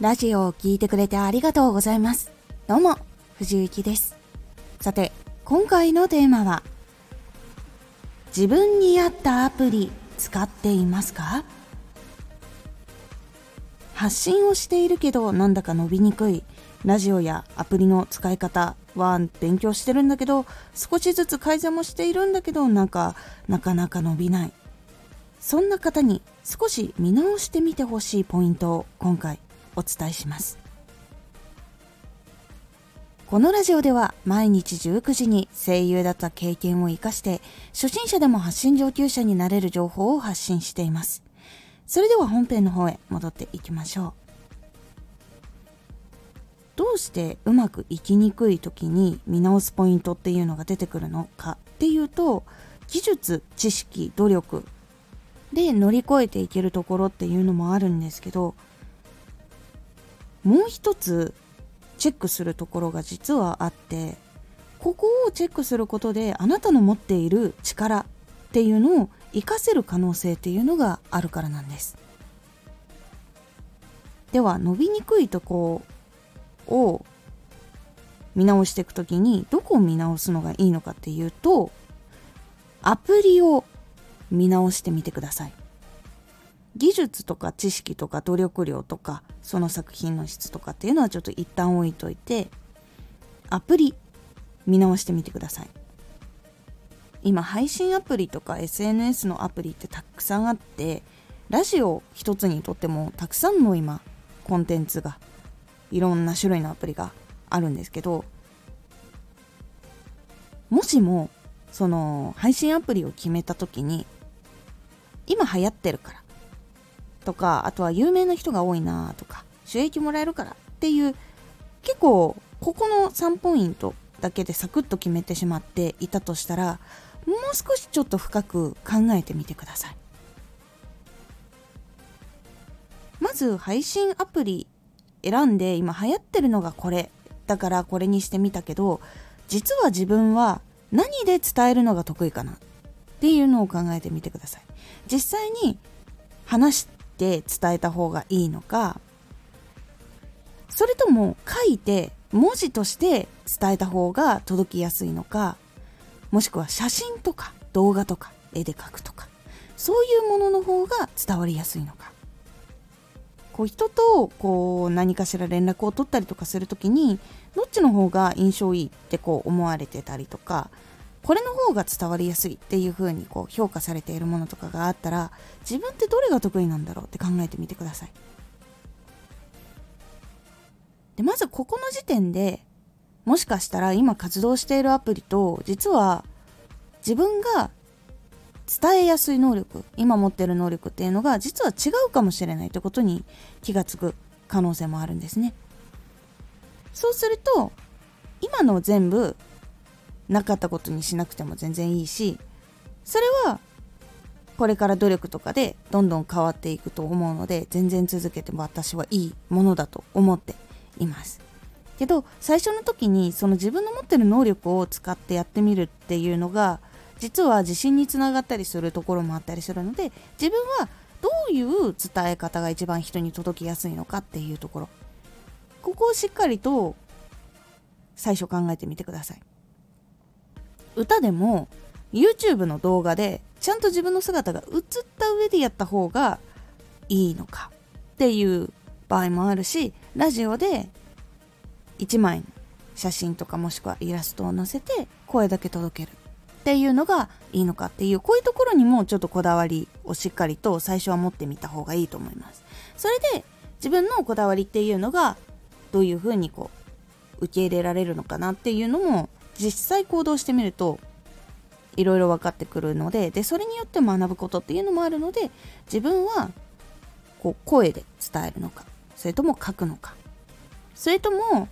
ラジオを聴いてくれてありがとうございます。どうも、藤幸です。さて、今回のテーマは、自分に合ったアプリ使っていますか？発信をしているけどなんだか伸びにくいラジオやアプリの使い方は勉強してるんだけど少しずつ改善もしているんだけどなんかなかなか伸びないそんな方に少し見直してみてほしいポイントを今回お伝えします。このラジオでは毎日19時に声優だった経験を生かして初心者でも発信上級者になれる情報を発信しています。それでは本編の方へ戻っていきましょう。どうしてうまくいきにくい時に見直すポイントっていうのが出てくるのかっていうと技術知識努力で乗り越えていけるところっていうのもあるんですけどもう一つチェックするところが実はあってここをチェックすることであなたの持っている力っていうのを活かせる可能性っていうのがあるからなんです。では伸びにくいとこを見直していく時にどこを見直すのがいいのかっていうとアプリを見直してみてください。技術とか知識とか努力量とかその作品の質とかっていうのはちょっと一旦置いといてアプリ見直してみてください。今配信アプリとか SNS のアプリってたくさんあってラジオ一つにとってもたくさんの今コンテンツがいろんな種類のアプリがあるんですけどもしもその配信アプリを決めた時に今流行ってるからとかあとは有名な人が多いなとか収益もらえるからっていう結構ここの3ポイントだけでサクッと決めてしまっていたとしたらもう少しちょっと深く考えてみてください。まず配信アプリ選んで今流行ってるのがこれ。だからこれにしてみたけど実は自分は何で伝えるのが得意かなっていうのを考えてみてください。実際に話て伝えた方がいいのかそれとも書いて文字として伝えた方が届きやすいのかもしくは写真とか動画とか絵で描くとかそういうものの方が伝わりやすいのか。こう人とこう何かしら連絡を取ったりとかする時にどっちの方が印象いいってこう思われてたりとかこれの方が伝わりやすいっていう風にこう評価されているものとかがあったら自分ってどれが得意なんだろうって考えてみてください。でまずここの時点でもしかしたら今活動しているアプリと実は自分が伝えやすい能力今持ってる能力っていうのが実は違うかもしれないということに気がつく可能性もあるんですねそうすると今の全部なかったことにしなくても全然いいしそれはこれから努力とかでどんどん変わっていくと思うので全然続けても私はいいものだと思っています。けど最初の時にその自分の持ってる能力を使ってやってみるっていうのが実は自信につながったりするところもあったりするので自分はどういう伝え方が一番人に届きやすいのかっていうところ。ここをしっかりと最初考えてみてください。歌でも YouTube の動画でちゃんと自分の姿が映った上でやった方がいいのかっていう場合もあるしラジオで1枚の写真とかもしくはイラストを載せて声だけ届けるっていうのがいいのかっていうこういうところにもちょっとこだわりをしっかりと最初は持ってみた方がいいと思います。それで自分のこだわりっていうのがどういうふうにこう受け入れられるのかなっていうのも実際行動してみるといろいろ分かってくるのででそれによって学ぶことっていうのもあるので自分はこう声で伝えるのかそれとも書くのかそれとも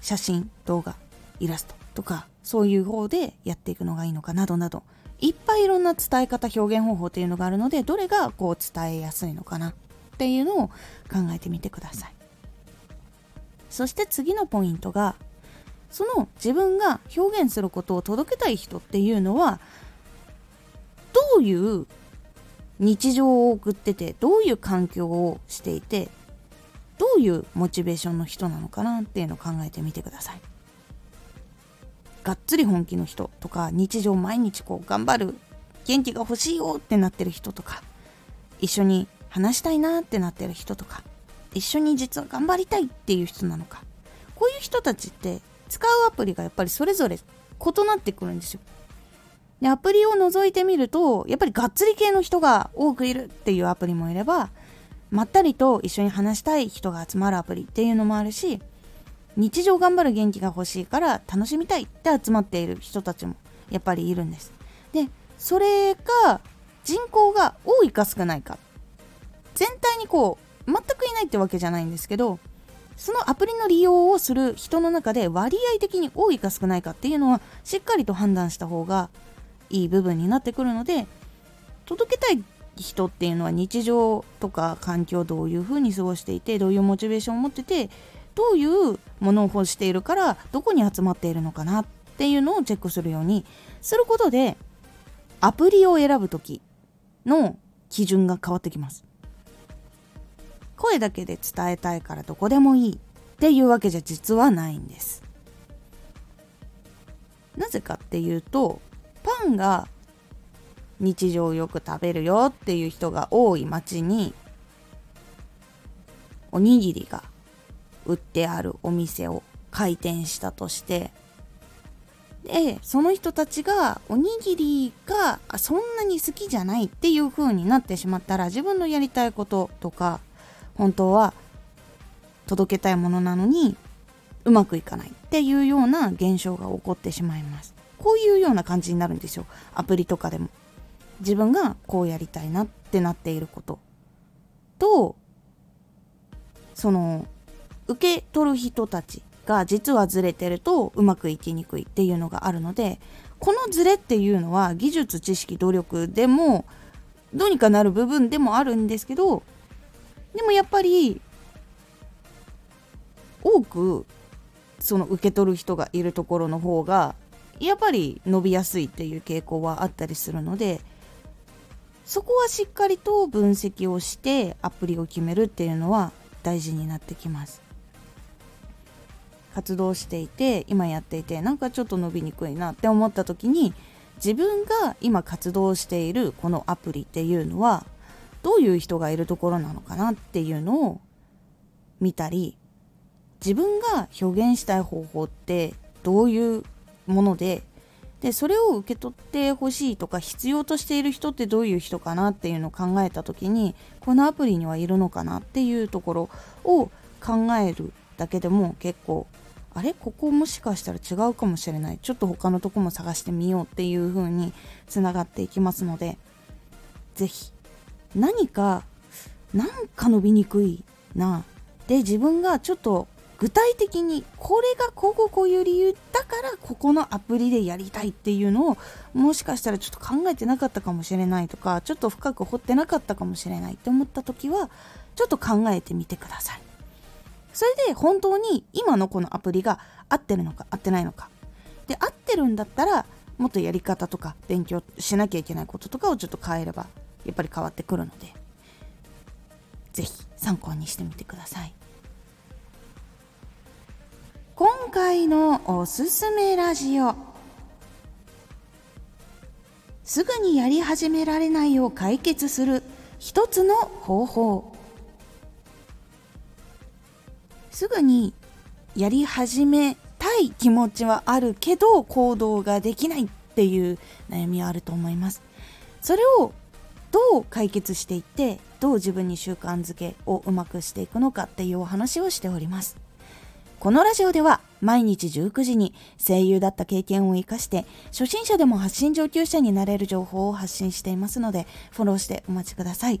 写真動画イラストとかそういう方でやっていくのがいいのかなどなどいっぱいいろんな伝え方表現方法っていうのがあるのでどれがこう伝えやすいのかなっていうのを考えてみてください。そして次のポイントがその自分が表現することを届けたい人っていうのはどういう日常を送っててどういう環境をしていてどういうモチベーションの人なのかなっていうのを考えてみてください。がっつり本気の人とか日常毎日こう頑張る元気が欲しいよってなってる人とか一緒に話したいなってなってる人とか一緒に実は頑張りたいっていう人なのかこういう人たちって使うアプリがやっぱりそれぞれ異なってくるんですよ。でアプリを除いてみるとやっぱりがっつり系の人が多くいるっていうアプリもいればまったりと一緒に話したい人が集まるアプリっていうのもあるし日常頑張る元気が欲しいから楽しみたいって集まっている人たちもやっぱりいるんです。でそれが人口が多いか少ないか。全体にこう全くいないってわけじゃないんですけどそのアプリの利用をする人の中で割合的に多いか少ないかっていうのはしっかりと判断した方がいい部分になってくるので届けたい人っていうのは日常とか環境どういうふうに過ごしていてどういうモチベーションを持っててどういうものを欲しているからどこに集まっているのかなっていうのをチェックするようにすることでアプリを選ぶ時の基準が変わってきます。声だけで伝えたいからどこでもいいっていうわけじゃ実はないんです。なぜかっていうとパンが日常よく食べるよっていう人が多い町におにぎりが売ってあるお店を開店したとしてでその人たちがおにぎりがそんなに好きじゃないっていう風になってしまったら自分のやりたいこととか本当は届けたいものなのにうまくいかないっていうような現象が起こってしまいます。こういうような感じになるんですよ。アプリとかでも。自分がこうやりたいなってなっていること。とその受け取る人たちが実はずれてるとうまくいきにくいっていうのがあるのでこのズレっていうのは技術知識努力でもどうにかなる部分でもあるんですけどでもやっぱり多くその受け取る人がいるところの方がやっぱり伸びやすいっていう傾向はあったりするのでそこはしっかりと分析をしてアプリを決めるっていうのは大事になってきます。活動していて今やっていてなんかちょっと伸びにくいなって思った時に自分が今活動しているこのアプリっていうのはどういう人がいるところなのかなっていうのを見たり自分が表現したい方法ってどういうものででそれを受け取ってほしいとか必要としている人ってどういう人かなっていうのを考えた時にこのアプリにはいるのかなっていうところを考えるだけでも結構あれ？ここもしかしたら違うかもしれない。ちょっと他のとこも探してみようっていう風につながっていきますので是非何かなんか伸びにくいな。で自分がちょっと具体的にこれがこここういう理由だからここのアプリでやりたいっていうのをもしかしたらちょっと考えてなかったかもしれないとかちょっと深く掘ってなかったかもしれないって思った時はちょっと考えてみてください。それで本当に今のこのアプリが合ってるのか合ってないのか。で合ってるんだったらもっとやり方とか勉強しなきゃいけないこととかをちょっと変えればやっぱり変わってくるので是非参考にしてみてください。今回のおすすめラジオ。すぐにやり始められないを解決する一つの方法。すぐにやり始めたい気持ちはあるけど行動ができないっていう悩みはあると思います。それをどう解決していってどう自分に習慣づけをうまくしていくのかっていうお話をしておりますこのラジオでは毎日19時に声優だった経験を生かして初心者でも発信上級者になれる情報を発信していますのでフォローしてお待ちください。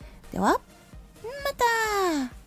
では、また。